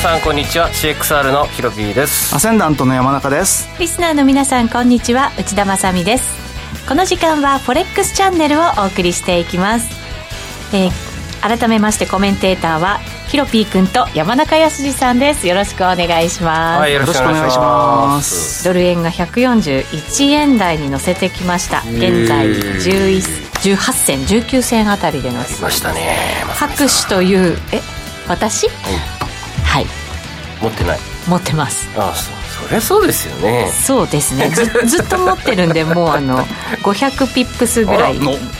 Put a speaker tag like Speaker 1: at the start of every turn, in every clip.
Speaker 1: さんこんにちは。CXR のヒロピーです。
Speaker 2: アセンダントの山中です。
Speaker 3: リスナーの皆さんこんにちは。内田まさです。この時間はフォレックスチャンネルをお送りしていきます、えー、改めましてコメンテーターはヒロピー君と山中康さんです。よろしくお願いします、
Speaker 2: はい、よろしくお願いします。
Speaker 3: ドル円が141円台に乗せてきました。現在11 18銭19銭あたりで乗せ
Speaker 1: ました。ね。
Speaker 3: 拍手というえ私、はい、はい
Speaker 1: 持ってない。
Speaker 3: 持ってます。
Speaker 1: ああそうそりゃそうですよね。
Speaker 3: そうですね。ず ずっと持ってるんでもうあの500ピップスぐらい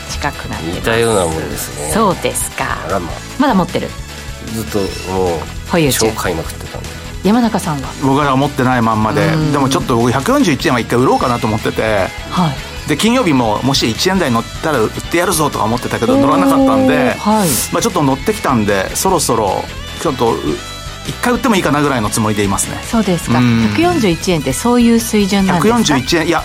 Speaker 3: 近くなって
Speaker 1: 似たようなもんですね。
Speaker 3: そうですか。
Speaker 1: ま
Speaker 3: まだ持ってる。
Speaker 1: ずっともう保有中買いまくってたんで。
Speaker 3: 山中さんは？
Speaker 2: 僕は持ってないまんまで。でもちょっと僕141円は一回売ろうかなと思ってて。はい。で金曜日ももし1円台乗ったら売ってやるぞとか思ってたけど乗らなかったんで、はい。まあ、ちょっと乗ってきたんでそろそろちょっと一回売ってもいいかなぐらいのつもりでいますね。
Speaker 3: そうですか、うん、141円ってそういう水準なんですか
Speaker 2: ？141円。いや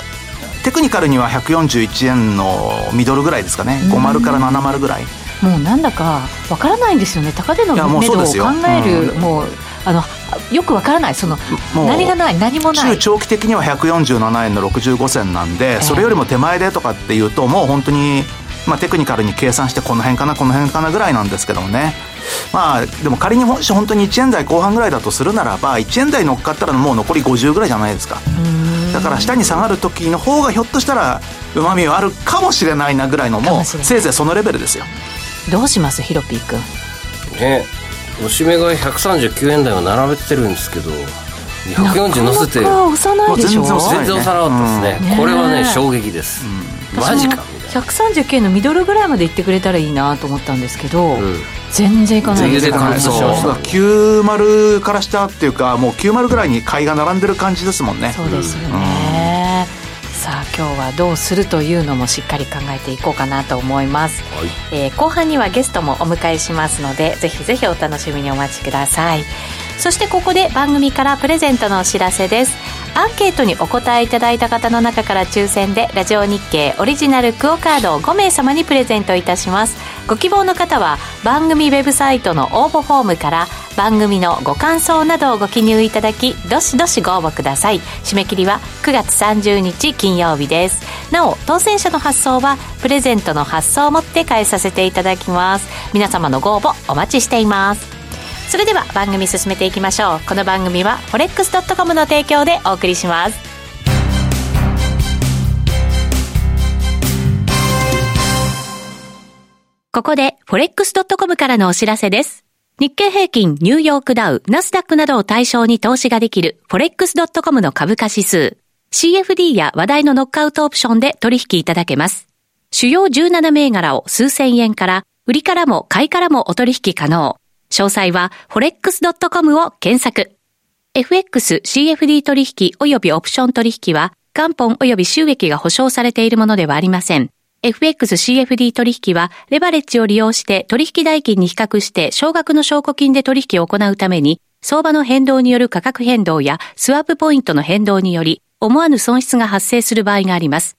Speaker 2: テクニカルには141円のミドルぐらいですかね。50から70ぐらい。
Speaker 3: もうなんだかわからないんですよね。高値の目処を考える、うん、もうあのよくわからない。その何がない何もない。
Speaker 2: 中長期的には147円の65銭なんで、えー、それよりも手前でとかっていうともう本当にまあ、テクニカルに計算してこの辺かなこの辺かなぐらいなんですけどもねまあでも仮に本当に1円台後半ぐらいだとするならば1円台乗っかったらもう残り50ぐらいじゃないですか。だから下に下がる時の方がひょっとしたらうまみはあるかもしれないなぐらいのもうせいぜいそのレベルですよ。
Speaker 3: どうしますヒロピー君。
Speaker 1: ねおしめ買い139円台を並べてるんですけど140乗せて
Speaker 3: 押さないでしょ。
Speaker 1: 全然押さなかったですね、うん、これはね衝撃です、うん、マジか
Speaker 3: 139円のミドルぐらいまで行ってくれたらいいなと思ったんですけど、うん、全然いかない
Speaker 1: ですねそう。
Speaker 2: 90から下っていうかもう90ぐらいに買いが並んでる感じですもんね。
Speaker 3: そうですよね、さあ今日はどうするというのもしっかり考えていこうかなと思います、はい、えー、後半にはゲストもお迎えしますのでぜひぜひお楽しみにお待ちください。そしてここで番組からプレゼントのお知らせですアンケートにお答えいただいた方の中から抽選でラジオ日経オリジナルクオカードを5名様にプレゼントいたします。ご希望の方は番組ウェブサイトの応募フォームから番組のご感想などをご記入いただきどしどしご応募ください。締め切りは9月30日金曜日です。なお当選者の発送はプレゼントの発送をもって返させていただきます。皆様のご応募お待ちしています。それでは番組進めていきましょうこの番組は forex.com の提供でお送りしますここで forex.com からのお知らせです日経平均、ニューヨークダウ、ナスダックなどを対象に投資ができる forex.com の株価指数 CFD や話題のノックアウトオプションで取引いただけます。主要17銘柄を数千円から、売りからも買いからもお取引可能。詳細は forex.com を検索。FX、CFD 取引及びオプション取引は、元本及び収益が保証されているものではありません。FX、CFD 取引は、レバレッジを利用して取引代金に比較して少額の証拠金で取引を行うために、相場の変動による価格変動やスワップポイントの変動により、思わぬ損失が発生する場合があります。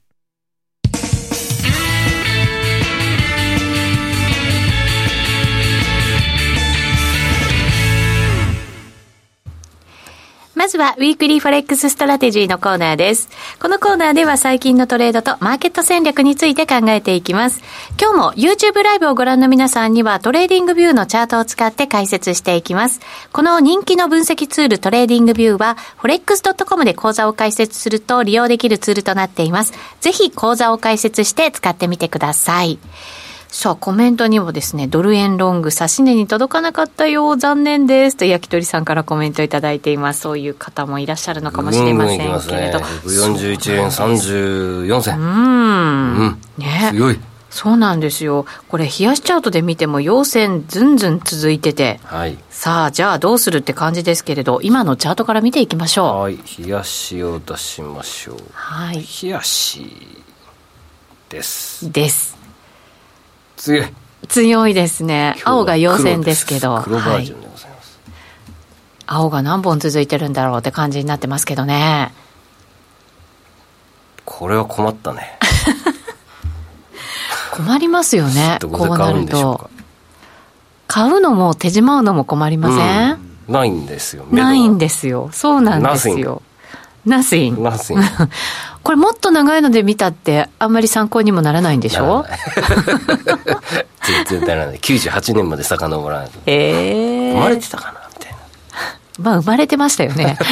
Speaker 3: まずは、 Weekly Forex Strategy のコーナーです。このコーナーでは最近のトレードとマーケット戦略について考えていきます。今日も YouTube ライブをご覧の皆さんには TradingView のチャートを使って解説していきます。この人気の分析ツール TradingView は、forex.com で口座を開設すると利用できるツールとなっています。ぜひ口座を開設して使ってみてください。さあ、コメントにもですね、ドル円ロング、指値に届かなかったよ、残念ですと、焼き鳥さんからコメントいただいています。そういう方もいらっしゃるのかもしれませんけれど。
Speaker 1: ね、141円34銭。
Speaker 3: うん。
Speaker 1: うん。ね。強い。
Speaker 3: そうなんですよ。これ、冷やしチャートで見ても、陽線ずんずん続いてて。
Speaker 1: はい。
Speaker 3: さあ、じゃあどうするって感じですけれど、今のチャートから見ていきましょ
Speaker 1: う。はい。冷やしを出しましょう。
Speaker 3: はい。
Speaker 1: 冷やしです。
Speaker 3: です。
Speaker 1: 強い
Speaker 3: 強いですね。青が陽線ですけど。
Speaker 1: 黒バージョンでございます。はい、
Speaker 3: 青が何本続いてるんだろうって感じになってますけどね。
Speaker 1: これは困ったね。
Speaker 3: 困りますよね。こうなると。買うのも手締まうのも困りません、
Speaker 1: うん、ないんですよ。
Speaker 3: ないんですよ。そうなんですよ。ナスイン。これもっと長いので見たってあんまり参考にもならないんでしょ？
Speaker 1: 全然ならない。98年まで遡らないと。
Speaker 3: え
Speaker 1: えー、生まれてたかなみたいな。
Speaker 3: まあ生まれてましたよね。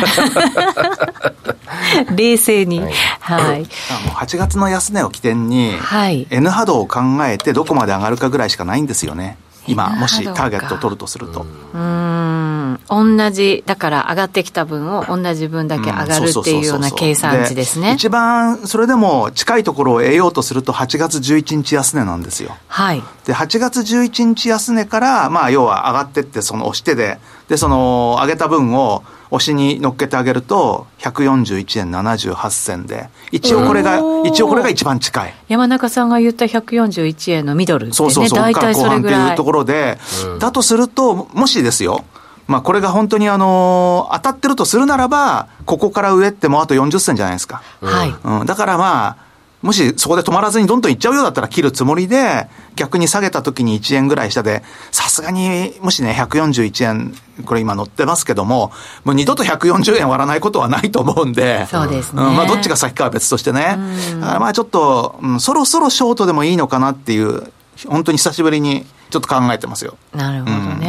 Speaker 3: 冷静に。はい。はい、もう
Speaker 2: 8月の安値を起点に、はい、N 波動を考えてどこまで上がるかぐらいしかないんですよね。今、もしターゲットを取るとすると。
Speaker 3: うん。同じ、だから上がってきた分を同じ分だけ上がるっていうような計算値ですね。
Speaker 2: 一番、それでも近いところを得ようとすると8月11日安値なんですよ。
Speaker 3: はい。
Speaker 2: で、8月11日安値から、まあ、要は上がってって、その押してで、で、その上げた分を、押しに乗っけてあげると、141円78銭で、一応これが、一応これが一番近い。
Speaker 3: 山中さんが言った141円のミドルね、
Speaker 2: そうそうそう、
Speaker 3: 大体それぐら
Speaker 2: い。っていうところで、うん、だとすると、もしですよ、まあこれが本当にあの、当たってるとするならば、ここから上ってもうあと40銭じゃないですか。
Speaker 3: はい。
Speaker 2: うん、だからまあ、もしそこで止まらずにどんどんいっちゃうようだったら切るつもりで、逆に下げた時に1円ぐらい下で、さすがに、もしね、141円、これ今乗ってますけども、もう二度と140円割らないことはないと思うんで、
Speaker 3: そうですね。
Speaker 2: うん、まあどっちが先かは別としてね。だからまあちょっと、うん、そろそろショートでもいいのかなっていう、本当に久しぶりにちょっと考えてますよ。
Speaker 3: なるほどね。うん、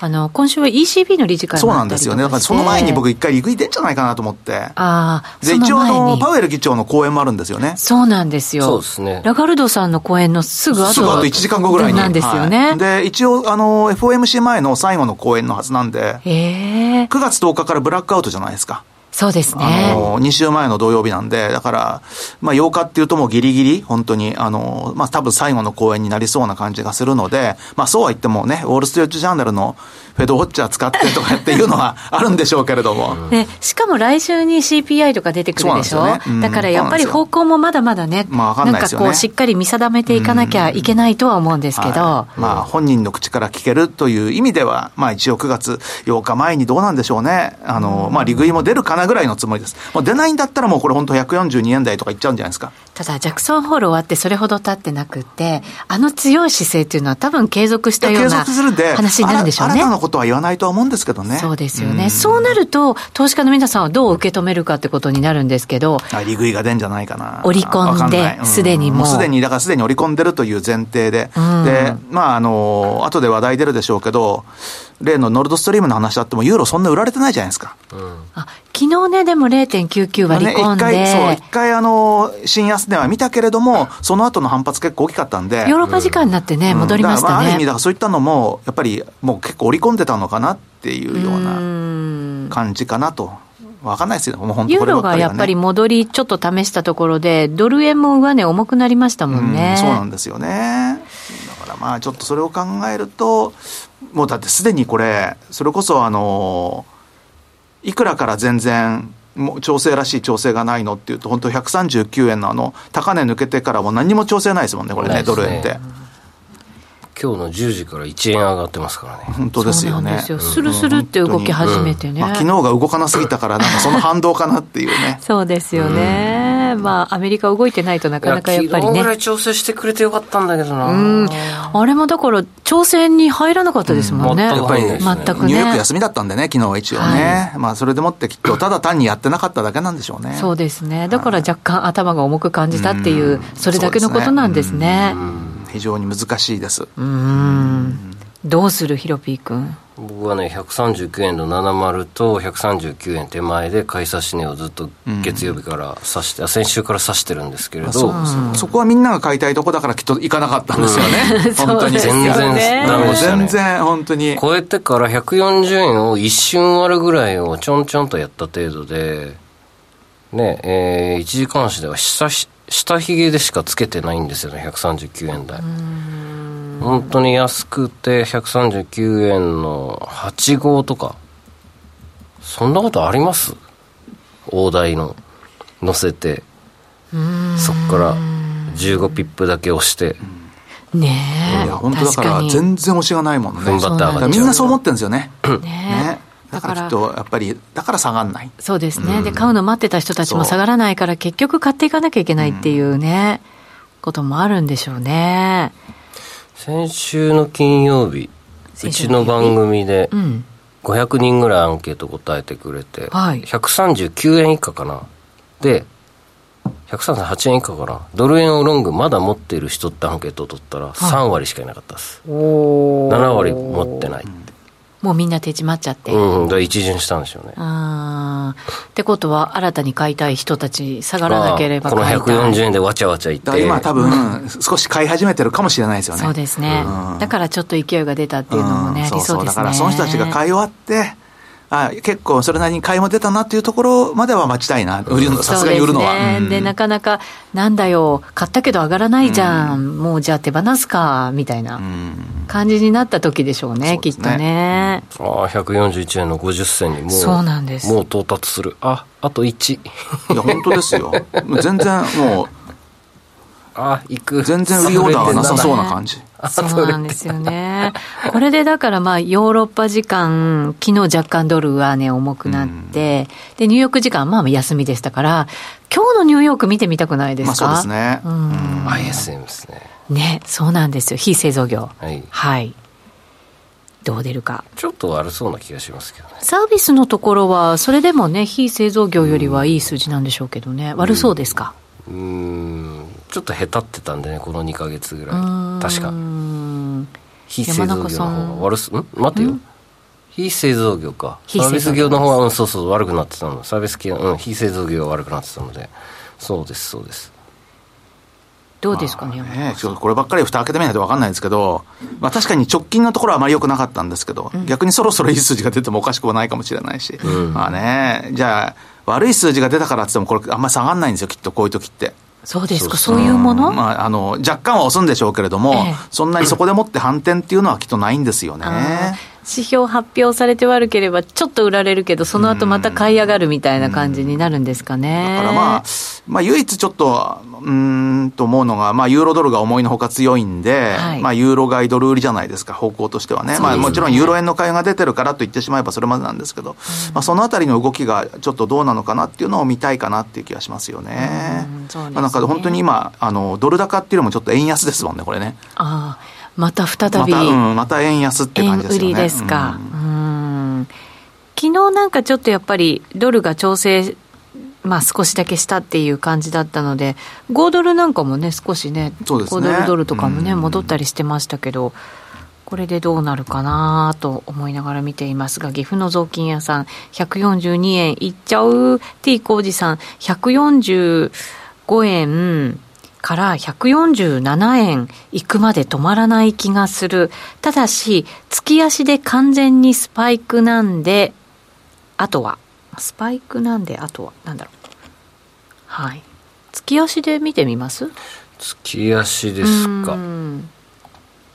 Speaker 3: あの、今週は ECB の理事会
Speaker 2: そうなんですよね。だからその前に僕一回リグイ出んじゃないかなと思って。
Speaker 3: ああ。
Speaker 2: で、一応あの、パウエル議長の講演もあるんですよね。
Speaker 3: そうなんですよ。
Speaker 1: そうですね。
Speaker 3: ラガルドさんの講演のすぐ後
Speaker 2: すぐ後1時間後ぐらいに。
Speaker 3: なんですよね。
Speaker 2: はい、で、一応あの、FOMC 前の最後の講演のはずなんで、
Speaker 3: え
Speaker 2: 9月10日からブラックアウトじゃないですか。
Speaker 3: そうですね。
Speaker 2: あの、2週前の土曜日なんで、だから、まあ8日っていうともうギリギリ、本当に、あの、まあ多分最後の公演になりそうな感じがするので、まあそうは言ってもね、ウォール・ストリート・ジャーナルのフェドウォッチャー使ってとかっていうのはあるんでしょうけれども。
Speaker 3: で、しかも来週に CPI とか出てくるでしょ、ねうん、だからやっぱり方向もまだまだね、
Speaker 2: まあないですよね、
Speaker 3: なんかこうしっかり見定めていかなきゃいけないとは思うんですけど。は
Speaker 2: い、まあ本人の口から聞けるという意味では、まあ一応9月8日前にどうなんでしょうね。あの、まあ利食いも出るかなぐらいのつもりです。もう出ないんだったらもうこれ本当142円台とかいっちゃうんじゃないですか。
Speaker 3: ただ、ジャクソンホール終わってそれほど経ってなくて、あの強い姿勢っていうのは多分継続したような話になるんでしょうね。
Speaker 2: 新たなことは言わないとは思うんですけどね。
Speaker 3: そうですよね。うん、そうなると、投資家の皆さんはどう受け止めるかってことになるんですけど。
Speaker 2: 利食いが出んじゃないかな。
Speaker 3: 織り込んで、すで、にもう。
Speaker 2: すでに、だからすでに織り込んでるという前提で。うん、で、まあ、あの、後で話題出るでしょうけど、例のノルドストリームの話あっても、ユーロそんな売られてないじゃないですか。
Speaker 3: うん、あ昨日ね、でも0.99割り込んで、ね、
Speaker 2: 一回、そう、一回、あの、新安値は見たけれども、その後の反発結構大きかったんで。
Speaker 3: ヨーロッパ時間になってね、うん、戻りましたね。まあ、
Speaker 2: ある意味、だからそういったのも、やっぱりもう結構織り込んでたのかなっていうような感じかなと。わかんないですよ、もう本当
Speaker 3: ユーロがやっぱり戻り、ちょっと試したところで、ドル円も上値重くなりましたもんね。
Speaker 2: うん、そうなんですよね。だからまあ、ちょっとそれを考えると、もうだってすでにこれ、それこそあの、いくらから全然、もう調整らしい調整がないのっていうと、本当139円のあの、高値抜けてからも何も調整ないですもんね、これね、ドル円って。
Speaker 1: 今日の10時から1円上がってますからね。
Speaker 2: 本当ですよね。
Speaker 3: スルスルって動き始めてね。
Speaker 2: まあ、昨日が動かなすぎたから、なんかその反動かなっていうね。
Speaker 3: そうですよね。まあ、アメリカ動いてないとなかなかやっぱりね。
Speaker 1: ぐらい調整してくれてよかったんだけどな。
Speaker 3: うん。あれもだから、調整に入らなかったですもんね。
Speaker 2: やっぱり、ね、全くね。ニューヨーク休みだったんでね、昨日は一応ね。はい、まあ、それでもってきっと、ただ単にやってなかっただけなんでしょうね。
Speaker 3: そうですね。だから若干頭が重く感じたっていう、それだけのことなんですね。
Speaker 2: 非常に難しいです。
Speaker 3: うん。どうするヒロピー君
Speaker 1: 僕はね139円の70と139円手前で買い差し値をずっと月曜日から指して、うん、先週から指してるんですけれどそ,、
Speaker 2: そこはみんなが買いたいとこだからきっと行かなかったんですよね、うん、本当に。
Speaker 1: 全然
Speaker 2: ダメでした、ね、全然本当に
Speaker 1: 超えてから140円を一瞬割るぐらいをちょんちょんとやった程度でねえー、1時間足では下下髭でしかつけてないんですよね139円台本当に安くて139円の8号とかそんなことあります？大台の乗せてそっから15ピップだけ押して、
Speaker 3: ねえ。
Speaker 2: いや、本当だから全然押しがないもんね。
Speaker 1: 踏ん張って上がっ
Speaker 2: みんなそう思ってるんですよね。
Speaker 3: ね
Speaker 2: ね。だからきっと、やっぱり、だから下がんない。
Speaker 3: そうですね。で、買うの待ってた人たちも下がらないから、結局買っていかなきゃいけないっていうね、こともあるんでしょうね。
Speaker 1: 先週の金曜日、うちの番組で、500人ぐらいアンケート答えてくれて、
Speaker 3: はい
Speaker 1: 139円以下かな。で、138円以下かな。ドル円をロングまだ持ってる人ってアンケートを取ったら、3割しかいなかったです。
Speaker 3: お
Speaker 1: 7割持ってないって。
Speaker 3: もうみんな手締まっちゃって。
Speaker 1: うん、だ一巡したんでしょうね。
Speaker 3: あーってことは、新たに買いたい人たち、下がらなければ
Speaker 1: この
Speaker 3: 買いたい。
Speaker 1: 140円でわちゃわちゃいって。
Speaker 2: 今多分、少し買い始めてるかもしれないですよね。
Speaker 3: そうですね、
Speaker 2: うん
Speaker 3: だからちょっと勢いが出たっていうのもね、
Speaker 2: ん
Speaker 3: ありそうですね。
Speaker 2: だからその人たちが買い終わって、あ結構それなりに買いも出たなっていうところまでは待ちたいな、売るの、さすがに売るのは。
Speaker 3: そうですね。
Speaker 2: うん
Speaker 3: で、なかなか、なんだよ、買ったけど上がらないじゃん、もうじゃあ手放すか、みたいな感じになった時でしょうね、きっと
Speaker 2: ね
Speaker 3: ね。
Speaker 1: ああ、141円の50銭にもう、
Speaker 3: そうなんです
Speaker 1: もう到達する。あ、あと1。
Speaker 2: いや、本当ですよ。全然もう、
Speaker 1: あ、行く。
Speaker 2: 全然売りオーダーがなさそうな感じ。
Speaker 3: そうなんですよね。これでだからまあ、ヨーロッパ時間、昨日若干ドル上値重くなって、で、ニューヨーク時間まあ休みでしたから、今日のニューヨーク見てみたくないですか？
Speaker 2: まあそうですね。
Speaker 3: うん
Speaker 1: ISM ですね。
Speaker 3: ね、そうなんですよ。非製造業。
Speaker 1: はい。
Speaker 3: はい。どう出るか。
Speaker 1: ちょっと悪そうな気がしますけどね。
Speaker 3: サービスのところは、それでもね、非製造業よりはいい数字なんでしょうけどね。悪そうですか？
Speaker 1: うーん、ちょっとへたってたんでね、この2ヶ月ぐらい。
Speaker 3: うん
Speaker 1: 確か。
Speaker 3: ん
Speaker 1: 非製造業の方が悪す、ん？待てよ。非製造業か。サービ
Speaker 3: 非製造業
Speaker 1: ス業の方が、うん、そうそう、悪くなってたの。サービス系は、うん、非製造業が悪くなってたので。そうです、そうです。
Speaker 3: どうですかね、
Speaker 2: ねちょっとこればっかり蓋開けてみないと分かんないですけど、まあ、確かに直近のところはあまり良くなかったんですけど、逆にそろそろいい数字が出てもおかしくはないかもしれないし、まあね、じゃあ、悪い数字が出たからって言っても、これ、あんまり下がんないんですよ、きっとこういう時って。
Speaker 3: そうですか、そういうもの、
Speaker 2: まあ、あの若干は押すんでしょうけれども、
Speaker 3: ええ。
Speaker 2: そんなにそこでもって反転っていうのはきっとないんですよね。
Speaker 3: 指標発表されて悪ければ、ちょっと売られるけど、その後また買い上がるみたいな感じになるんですかね。
Speaker 2: だからまあ、まあ、唯一ちょっと、うーんと思うのが、まあ、ユーロドルが思いのほか強いんで、
Speaker 3: はい
Speaker 2: まあ、ユーロ買いドル売りじゃないですか、方向としてはね。まあ、もちろんユーロ円の買いが出てるからと言ってしまえばそれまでなんですけど、まあ、そのあたりの動きがちょっとどうなのかなっていうのを見たいかなっていう気がしますよね。
Speaker 3: うんね
Speaker 2: まあ、なんか本当に今、あの、ドル高っていうよりもちょっと円安ですもんね、これね。
Speaker 3: ああ、また再び。
Speaker 2: また、うん、また円安って
Speaker 3: 円
Speaker 2: 感じですよね。
Speaker 3: 売りですか。
Speaker 2: う
Speaker 3: うんん。昨日なんかちょっとやっぱりドルが調整、まあ少しだけしたっていう感じだったので、5ドルなんかもね、少しね、
Speaker 2: そうですね
Speaker 3: 5ドルドルとかもね、
Speaker 2: うん
Speaker 3: 戻ったりしてましたけど、これでどうなるかなと思いながら見ていますが、岐阜の雑巾屋さん、142円いっちゃう、T 工事さん、145円から147円いくまで止まらない気がする。ただし、月足で完全にスパイクなんで、あとは、スパイクなんで、あとは、なんだろう。はい。月足で見てみます？
Speaker 1: 月足ですか
Speaker 3: う。ん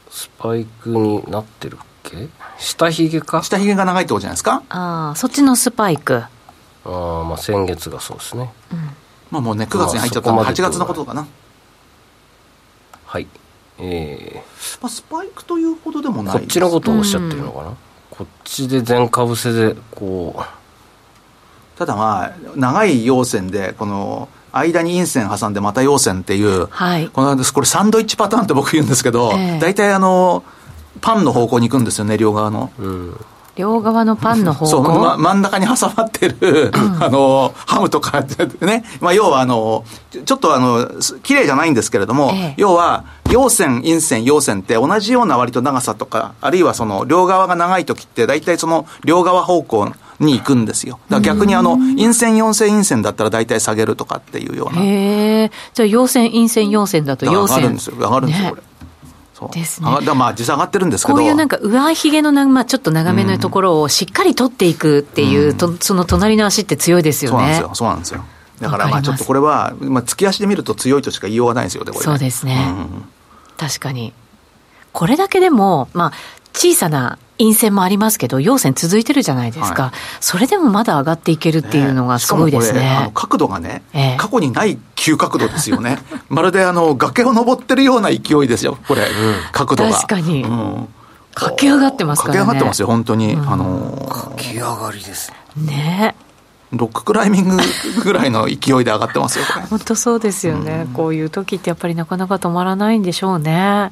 Speaker 1: スパイクになってるっけ？下髭か？
Speaker 2: 下髭が長いってことじゃないですか？
Speaker 3: ああ、そっちのスパイク。
Speaker 1: ああ、まあ先月がそうですね。
Speaker 2: まあもうね、9月に入っちゃったの
Speaker 1: で
Speaker 2: 8月のことかな。
Speaker 1: はい。え
Speaker 2: まあ、スパイクというほどでも
Speaker 1: ー、
Speaker 2: ない
Speaker 1: こっちのことをおっしゃってるのかな、こっちで全株せで、こう、
Speaker 2: ただまあ、長い陽線で、この、間に陰線挟んでまた陽線っていう、
Speaker 3: はい。
Speaker 2: このこれサンドイッチパターンって僕言うんですけど、
Speaker 3: ええ
Speaker 2: 大体あの、パンの方向に行くんですよね、両側の。
Speaker 1: うん。
Speaker 3: 両側のパンの方向？
Speaker 2: そう、ま、真ん中に挟まってる、あの、ハムとかね、まあ、要はあの、ちょっとあの、す綺麗じゃないんですけれども、
Speaker 3: ええ
Speaker 2: 要は、陽線、陰線、陽線って同じような割と長さとか、あるいはその、両側が長い時って、大体その、両側方向に行くんですよ。だから逆にあの、陰線、陽線、陰線だったら大体下げるとかっていうような。
Speaker 3: へえ。じゃあ、陽線、陰線、陽線だと陽線。
Speaker 2: 上がるんですよ、上がるんですよ、
Speaker 3: ね
Speaker 2: これ。
Speaker 3: ですね
Speaker 2: 上がだまあ実際上がってるんですけど。
Speaker 3: こういうなんか上髭のな、まあ、ちょっと長めのところをしっかり取っていくっていう、とその隣の足って強いですよね。
Speaker 2: そうなんですよ、そうなんですよ。だからまあちょっとこれは、まあ、月足で見ると強いとしか言いようがないですよね、これね
Speaker 3: そうですね
Speaker 2: うん
Speaker 3: 確かに。これだけでも、まあ、小さな陰線もありますけど、陽線続いてるじゃないですか。
Speaker 2: は
Speaker 3: それでもまだ上がっていけるっていうのがすごいです
Speaker 2: しかもこれあの
Speaker 3: ね。
Speaker 2: 角度がね、
Speaker 3: ええ
Speaker 2: 過去にない急角度ですよね。まるであの、崖を登ってるような勢いですよ、これ、角度が。
Speaker 3: 確かに
Speaker 2: うん
Speaker 3: 駆け上がってますからね
Speaker 2: 駆け上がってますよ、本当に。あのー、
Speaker 1: 駆け上がりです
Speaker 3: ね
Speaker 2: ロッククライミングぐらいの勢いで上がってますよ。
Speaker 3: 本当そうですよね、こういう時ってやっぱりなかなか止まらないんでしょうね。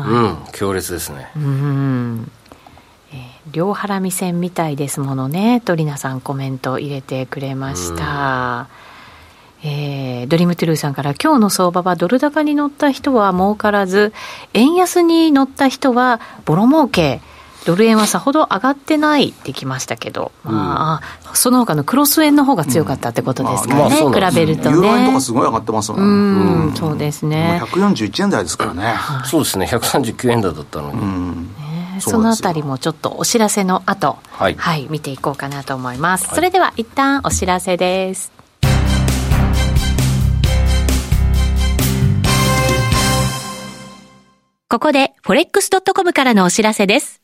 Speaker 1: うん強烈ですね。
Speaker 3: うん。えー両ハラミ線みたいですものね。トリナさんコメント入れてくれました、えードリームトゥルーさんから今日の相場はドル高に乗った人は儲からず円安に乗った人はボロ儲けドル円はさほど上がってないってきましたけど、まああその他のクロス円の方が強かったってことですかね、
Speaker 1: うなんです
Speaker 3: 比べると
Speaker 2: ユーロ円と
Speaker 3: ね
Speaker 2: かすごい上がってますも。
Speaker 3: うんんそうですね
Speaker 2: もう141円台ですからね。
Speaker 1: そうですね139円台だったのに、
Speaker 2: うん。
Speaker 3: ね
Speaker 2: そ
Speaker 3: のあたりもちょっとお知らせの後、
Speaker 1: はい
Speaker 3: 見ていこうかなと思います。それでは一旦お知らせです。ここで forex.com からのお知らせです。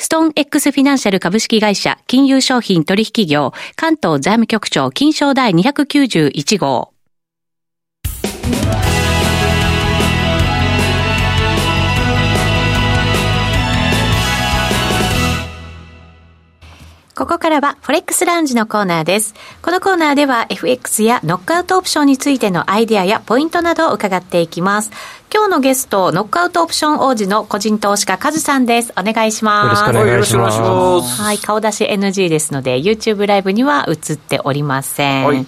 Speaker 3: ストーン X フィナンシャル株式会社金融商品取引業関東財務局長金賞第291号。ここからは、フォレックスラウンジのコーナーです。このコーナーでは、FX やノックアウトオプションについてのアイデアやポイントなどを伺っていきます。今日のゲスト、ノックアウトオプション王子の個人投資家、カズさんです。お願いします。
Speaker 4: よろしくお願いします
Speaker 1: はい
Speaker 3: 顔出し NG ですので、YouTube ライブには映っておりません。
Speaker 1: はい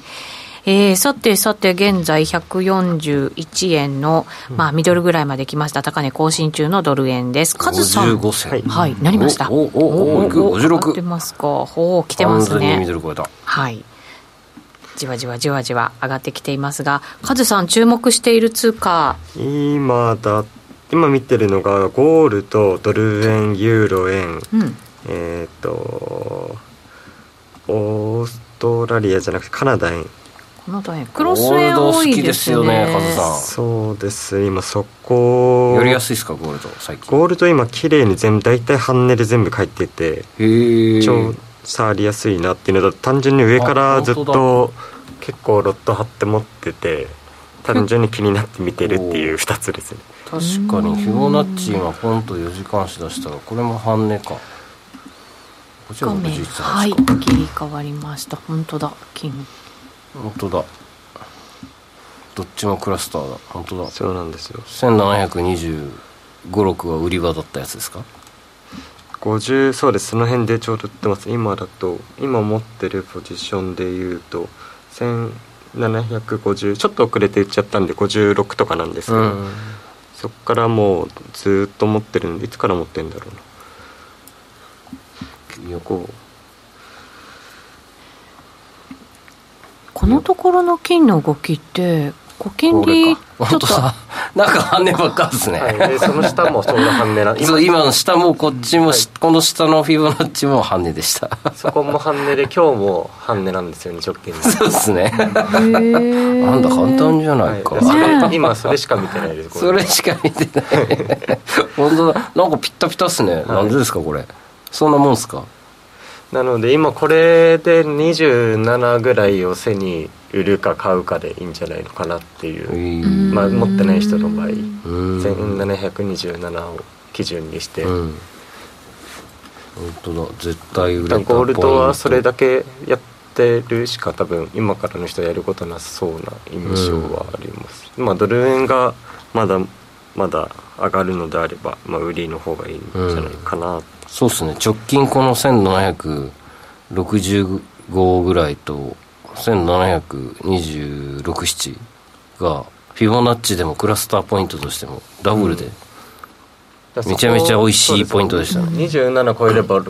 Speaker 3: えー、さてさて、現在141円の、まあ、ミドルぐらいまで来ました。高値更新中のドル円です。カズさん。
Speaker 1: 55銭
Speaker 4: はい
Speaker 3: はい、なりました。
Speaker 1: おおおお
Speaker 3: お上がって
Speaker 1: 56
Speaker 3: ますか。ほう、来てますね。
Speaker 1: ドル超えた
Speaker 3: はい。じわじわじわじわ上がってきていますが、カズさん注目している通貨、
Speaker 4: 今だ今見てるのがゴールドドル円ユーロ円
Speaker 3: うん、
Speaker 4: えっ、とオーストラリアじゃなくてカナダ円
Speaker 3: この円、クロス円
Speaker 1: 好きですよねカズさん。
Speaker 4: そうです。今そこ。
Speaker 1: より安いですかゴールド最近。
Speaker 4: ゴールド今綺麗に全部大体半値で全部書いてて
Speaker 1: へえ
Speaker 4: 超触りやすいなっていうのと単純に上からずっ
Speaker 1: あ
Speaker 4: と結構ロット貼って持ってて単純に気になって見てるっていう 2つですね。
Speaker 1: 確かにフィボナッチ今ポンと4時間足出したらこれも半値か。
Speaker 3: 画面、
Speaker 1: 61歳
Speaker 3: はい、切り替わりました。本当だ、金。
Speaker 1: 本当だ。どっちもクラスターだ。本当だ。
Speaker 4: そうなんですよ。
Speaker 1: 17256は売り場だったやつですか
Speaker 4: ？50そうです。その辺でちょうど売ってます。今だと今持ってるポジションでいうと1750ちょっと遅れて売っちゃったんで56とかなんですけど、
Speaker 1: うん
Speaker 4: そっからもうずっと持ってるんでいつから持ってんだろうな。横
Speaker 3: このところの金の動きって、小金利、ち
Speaker 1: か。
Speaker 3: ょっと。
Speaker 1: 本当、だなんか半値ばっかですね、
Speaker 4: はい、でその下もそんな半値な
Speaker 1: そう今の下もこっちも、この下のフィボナッチも半値でした。
Speaker 4: そこも半値で今日も半値なんですよね直近で。
Speaker 1: そうですね。なんだ簡単じゃないか、
Speaker 4: はい。今それしか見てないです
Speaker 1: それしか見てない。本当だ。なんかピッタピタっすね、なんでですかこれ。そんなもんっすか？
Speaker 4: なので今これで27ぐらいを背に売るか買うかでいいんじゃないのかなっていう、
Speaker 3: ん。
Speaker 4: まあ、持ってない人の場合。
Speaker 1: うん。
Speaker 4: 1727を基準にして、
Speaker 1: うん。本当だ。絶対売れた
Speaker 4: ゴールドはそれだ
Speaker 1: け
Speaker 4: けやってるしか多分今からの人はやることなさそうな印象はあります、まあドル円がまだまだ上がるのであれば、まあ、売りの方がいいんじゃないかな、
Speaker 1: そうっすね。直近この1700 65ぐらいと17267がフィボナッチでもクラスターポイントとしてもダブルで、めちゃめちゃ美味しいポイントでしたね。
Speaker 4: 27超えれば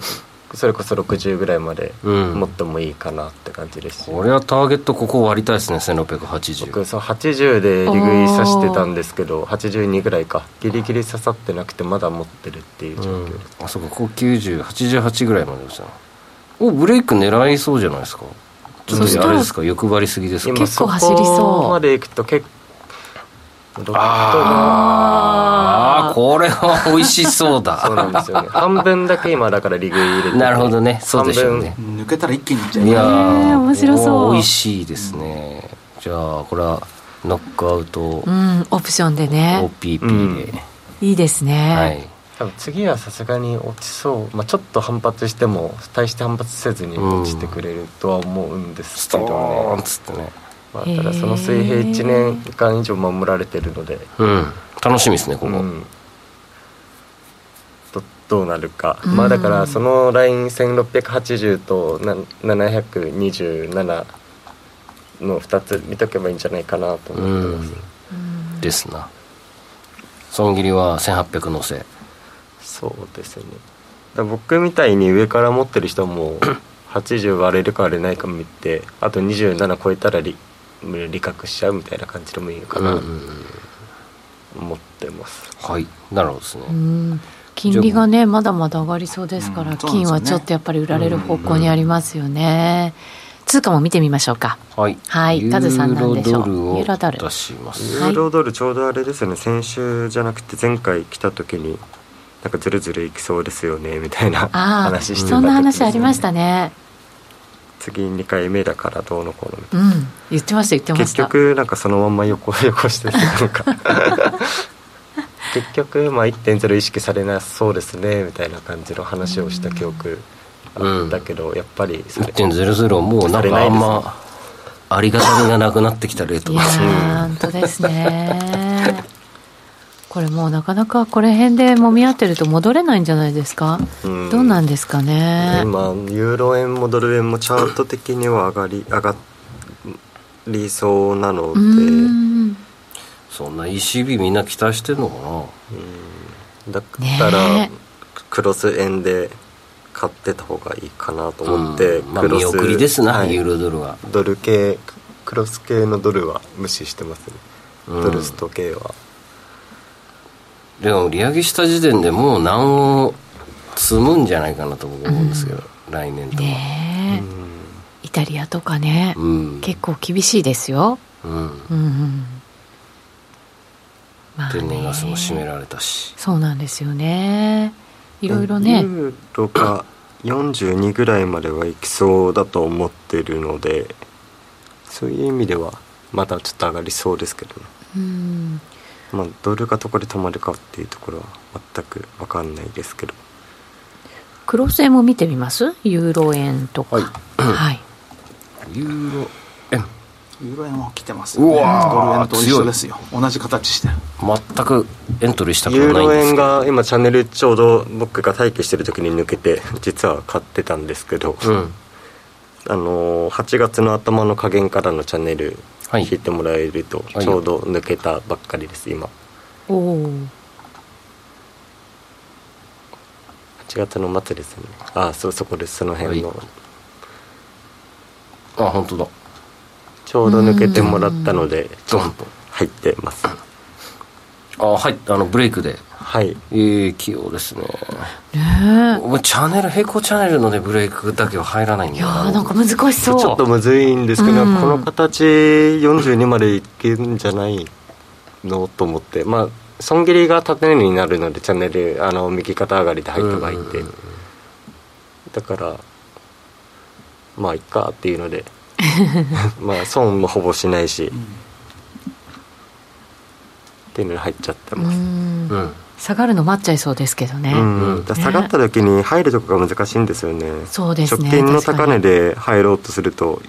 Speaker 4: それこそ60ぐらいまで
Speaker 1: うん。
Speaker 4: 持ってもいいかなって感じです。し、
Speaker 1: 俺はターゲットここ割りたいですね1680
Speaker 4: 僕そう80でリグイさしてたんですけど82ぐらいか。ギリギリ刺さってなくてまだ持ってるっていう状況
Speaker 1: うん。
Speaker 4: です、
Speaker 1: あそうかここ9088ぐらいまででしたおブレイク狙いそうじゃないですか。ちょっとあれですか欲張りすぎですか？
Speaker 3: 結構走りそう。
Speaker 4: こまで行くと結構
Speaker 1: ああこれは美味しそうだ。
Speaker 4: そうなんですよね。半分だけ今だからリグイ入れてて。
Speaker 1: なるほどね。そうでしょうね。
Speaker 2: 抜けたら一気にいっちゃう。
Speaker 1: いやー。
Speaker 3: 面白そう。
Speaker 1: 美味しいですね、じゃあこれはノックアウト。
Speaker 3: うんオプションでね。
Speaker 1: OPP で、
Speaker 3: いいですね、
Speaker 1: はい。
Speaker 4: 多分次はさすがに落ちそう、まあ、ちょっと反発しても大して反発せずに落ちてくれるとは思うんですけど
Speaker 1: ストーンっ
Speaker 4: ね、
Speaker 1: つってね
Speaker 4: まあ、ただその水平1年間以上守られてるので、
Speaker 1: うん。楽しみですねここ、
Speaker 4: うん、どどうなるか、
Speaker 3: うん
Speaker 4: まあだからそのライン1680とな727の2つ見とけばいいんじゃないかなと思ってます、
Speaker 1: ですな。損切りは1800のせ
Speaker 4: そうですね。だ僕みたいに上から持ってる人も80割れるか割れないか見てあと27超えたら利利確しちゃうみたいな感じでもいいのかな。と
Speaker 1: うんうんうん
Speaker 4: 思ってます、
Speaker 1: はい。なるほどですね、
Speaker 3: うん。金利がねまだまだ上がりそうですから、
Speaker 2: うん。すよね。
Speaker 3: 金はちょっとやっぱり売られる方向にありますよね、通貨も見てみましょうか。
Speaker 1: はい。
Speaker 3: はい。カズさんなんでしょう。
Speaker 1: ユーロドル出します。
Speaker 4: ユーロドルちょうどあれですよね。先週じゃなくて前回来た時になんかずるずるいきそうですよねみたいな話してた
Speaker 3: そんな話ありま
Speaker 4: し
Speaker 3: したね
Speaker 4: 次2回目だからどうのこうのみたいな。
Speaker 3: うん。言ってました言ってま
Speaker 4: 結
Speaker 3: した。
Speaker 4: 局なんかそのまんま横横してなんか。結局まあ1.0意識されなそうですねみたいな感じの話をした記憶あったけど、やっぱりそれ
Speaker 1: 1.00もうなんかあんまありがたみがなくなってきたレート
Speaker 3: いや
Speaker 1: ですね
Speaker 3: ー本当ですねこれもうなかなかこれ辺で揉み合ってると戻れないんじゃないですか、
Speaker 4: うん。
Speaker 3: どうなんですかね？
Speaker 4: 今ユーロ円もドル円もチャート的には上がり上がりそうなの
Speaker 3: う
Speaker 4: で、
Speaker 3: ん。
Speaker 1: そんな ECB みんな期待してんのか
Speaker 4: だったら、
Speaker 3: ね
Speaker 4: クロス円で買ってた方がいいかなと思って、
Speaker 1: うん。まあ
Speaker 4: クロス
Speaker 1: 見送りですな、
Speaker 4: はい。
Speaker 1: ユーロドルは。
Speaker 4: ドル系クロス系のドルは無視してますね、
Speaker 1: うん。
Speaker 4: ドルスト系は
Speaker 1: でも利上げした時点でもう難を積むんじゃないかなと僕思うんですけど、来年とか、
Speaker 3: ねえ。イタリアとかね、
Speaker 1: うん。
Speaker 3: 結構厳しいですよ。
Speaker 1: うん。
Speaker 3: うんうん。まあね。
Speaker 1: 天然ガスも閉められたし。
Speaker 3: そうなんですよね。いろいろね。
Speaker 4: ユーロが42ぐらいまではいきそうだと思ってるのでそういう意味ではまだちょっと上がりそうですけどね。
Speaker 3: うん
Speaker 4: まあドルがどこで止まるかっていうところは全く分かんないですけど。
Speaker 3: クロス円も見てみます？ユーロ円とか。
Speaker 1: はい。
Speaker 3: はい。
Speaker 1: ユーロ円。
Speaker 2: ユーロ円は来てますよ、ね、
Speaker 1: うわー
Speaker 2: ドル円と一緒ですよ。同じ形して
Speaker 1: 全くエントリーしたく
Speaker 4: ユーロ円
Speaker 1: はないんですけど。
Speaker 4: が今チャンネルちょうど僕が待機してる時に抜けて実は買ってたんですけど、
Speaker 1: うん。
Speaker 4: あのー8月の頭の加減からのチャンネル
Speaker 1: はい。
Speaker 4: 引いてもらえると
Speaker 1: はい。
Speaker 4: ちょうど抜けたばっかりです今。
Speaker 3: おお
Speaker 4: 8月の末ですね。ああそうそこです。その辺の、
Speaker 1: はい。あ本当だ。
Speaker 4: ちょうど抜けてもらったので
Speaker 1: ドンと
Speaker 4: 入ってます。
Speaker 1: あはい。あのブレイクで
Speaker 4: はい。
Speaker 1: いい器用ですね。
Speaker 3: ね
Speaker 1: 僕チャンネル平行チャンネルのねブレイクだけは入らないん
Speaker 3: えいやなんか難しそう。
Speaker 4: ちょっとむずいんですけど、
Speaker 3: うん。
Speaker 4: この形42までいけるんじゃないのと思って。まあ損切りが縦値になるのでチャンネルあの右肩上がりで入った場合って、
Speaker 1: うんうんうん。
Speaker 4: だからまあいっかっていうので。まあ損もほぼしないし、っていうのに入っちゃって
Speaker 3: う
Speaker 4: ます、
Speaker 3: ん。
Speaker 1: うん
Speaker 3: 下がるの待っちゃいそうですけどね、
Speaker 4: うん。だから下がった時に入るとこが難しいんですよね。
Speaker 3: そうですね。
Speaker 4: 直近の高値で入ろうとすると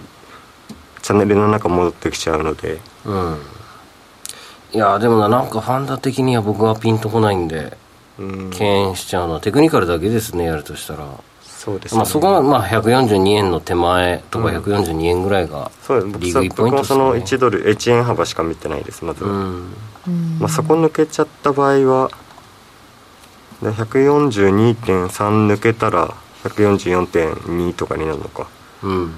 Speaker 4: チャンネルの中戻ってきちゃうので。
Speaker 1: うん。いやでもななんかファンダ的には僕はピンとこないんで
Speaker 4: うん。
Speaker 1: 敬遠しちゃうのはテクニカルだけですねやるとしたら。
Speaker 4: そうですね。
Speaker 1: まあ、そこがまあ142円の手前とか142円ぐらいが
Speaker 4: そう僕
Speaker 1: リーグイポイントです
Speaker 4: 僕はその
Speaker 1: ね
Speaker 4: 1ドル1円幅しか見てないですまずは、
Speaker 1: うん。
Speaker 4: まあ、そこ抜けちゃった場合はで142.3抜けたら144.2とかになるのか。
Speaker 1: うん。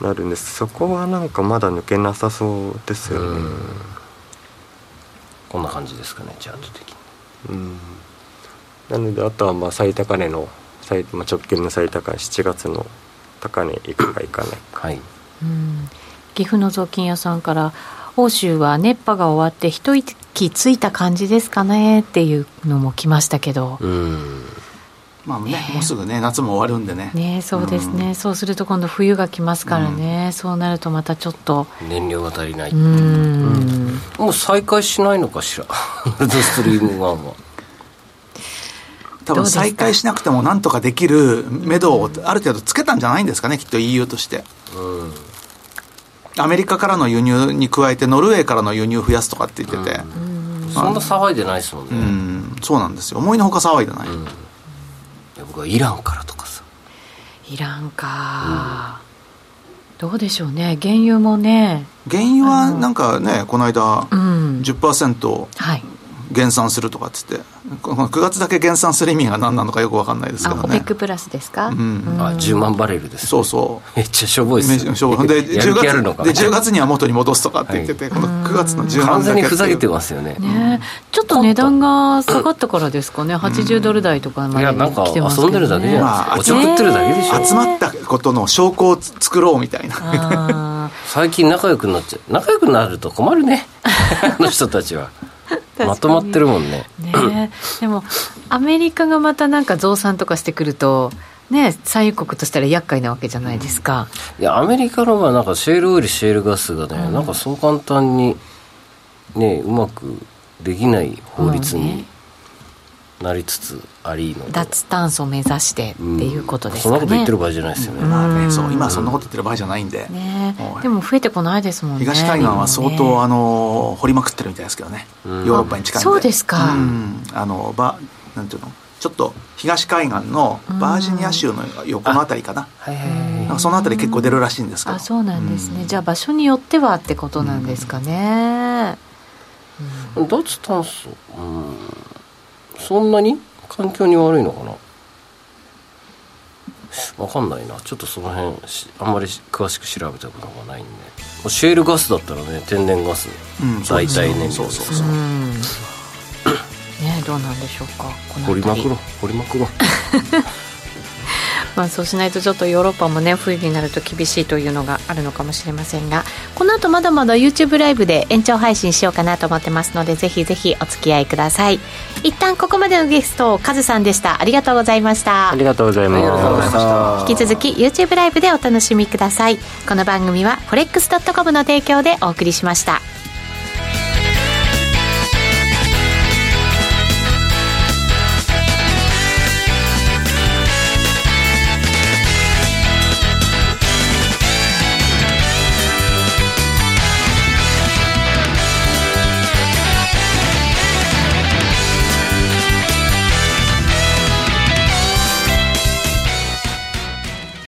Speaker 4: なるんです。そこはなんかまだ抜けなさそうですよね。
Speaker 1: こんな感じですかねチャート的に。
Speaker 4: うん。なのであとはまあ最高値の最、まあ、直近の最高値7月の高値いくかいかないか
Speaker 1: はい。
Speaker 3: うん。岐阜の雑巾屋さんから欧州は熱波が終わって一息ついた感じですかねっていうのも来ましたけど、
Speaker 1: うん。
Speaker 2: まあねもうすぐね夏も終わるんでね。
Speaker 3: ねそうですね、そうすると今度冬が来ますからね、そうなるとまたちょっと。
Speaker 1: 燃料が足りない、
Speaker 3: うん。
Speaker 1: もう再開しないのかしら？ストリーム1は。
Speaker 2: 多分再開しなくてもなんとかできる目処をある程度つけたんじゃないんですかねきっと EU として。アメリカからの輸入に加えてノルウェーからの輸入増やすとかって言ってて
Speaker 1: そんな騒いでないですもんね、
Speaker 2: う
Speaker 1: い
Speaker 2: ん。そうなんですよ。思いのほか騒いでない、
Speaker 1: や僕はイランからとかさ。
Speaker 3: イランか、どうでしょうね。原油もね。
Speaker 2: 原油はなんかねこの間
Speaker 3: うん。
Speaker 2: 10%
Speaker 3: はい
Speaker 2: 減産するとかっつって。この9月だけ減産する意味が何なのかよく分かんないですけ
Speaker 3: あ
Speaker 2: どね
Speaker 3: オペックプラスですか、
Speaker 2: ん。
Speaker 1: あ10万バレルです
Speaker 2: そうそう。
Speaker 1: めっちゃしょぼいっすね。
Speaker 2: めそうで
Speaker 1: やる
Speaker 2: 10
Speaker 1: 気あるのか
Speaker 2: 月で10月には元に戻すとかって言ってて、この9月の10
Speaker 1: 完
Speaker 2: 万だけっていう。
Speaker 1: 全にふざけてますよね。
Speaker 3: ねちょっと値段が下がったからですかね、80ドル台とかまで
Speaker 1: いやなんか
Speaker 3: 来てますけど、ね、
Speaker 1: 遊んでるだけじゃないですか、
Speaker 2: まあ
Speaker 1: おちょくってるだけでしょ、
Speaker 2: 集まったことの証拠を作ろうみたいな。
Speaker 3: あ
Speaker 1: 最近仲良くなっちゃう。仲良くなると困るね。あの人たちは。
Speaker 3: に
Speaker 1: まとまってるもんね。
Speaker 3: ーね。でもアメリカがまたなんか増産とかしてくるとね産油国としたら厄介なわけじゃないですか、
Speaker 1: いやアメリカのはなんかシェールオイルシェールガスがね、なんかそう簡単にねうまくできない法律になりつつありので、
Speaker 3: 脱炭素を目指してっていうことですかね、
Speaker 1: そんなこと言ってる場合じゃないですよね、
Speaker 2: まあねそう今はそんなこと言ってる場合じゃないんで、
Speaker 3: ね。でも増えてこないですもんね
Speaker 2: 東海岸は相当、
Speaker 3: 今ね。
Speaker 2: あの掘りまくってるみたいですけどね、ヨーロッパに近いんで。
Speaker 3: そうですか。
Speaker 2: うん。あのばなんていうの？ちょっと東海岸のバージニア州の横のあたりかな、そのあたり結構出るらしいんですけど。
Speaker 3: あそうなんですね、じゃあ場所によってはってことなんですかね、
Speaker 1: 脱炭素？うん。そんなに？環境に悪いのかな？わかんないな。ちょっとその辺しあんまり詳しく調べたことがないんで。シェールガスだったらね天然ガス、代替燃料です
Speaker 2: そうそうそう。
Speaker 3: うん。ねどうなんでしょうか。
Speaker 1: 掘りまくろう。掘りまくろう
Speaker 3: まあ、そうしないとちょっとヨーロッパもね冬になると厳しいというのがあるのかもしれませんがこの後まだまだ YouTube ライブで延長配信しようかなと思ってますのでぜひぜひお付き合いください。一旦ここまでのゲストカズさんでした。ありがとうございました。
Speaker 4: ありがとうございます、
Speaker 1: ありがとうございました。
Speaker 3: 引き続き YouTube ライブでお楽しみください。この番組は forex.com の提供でお送りしました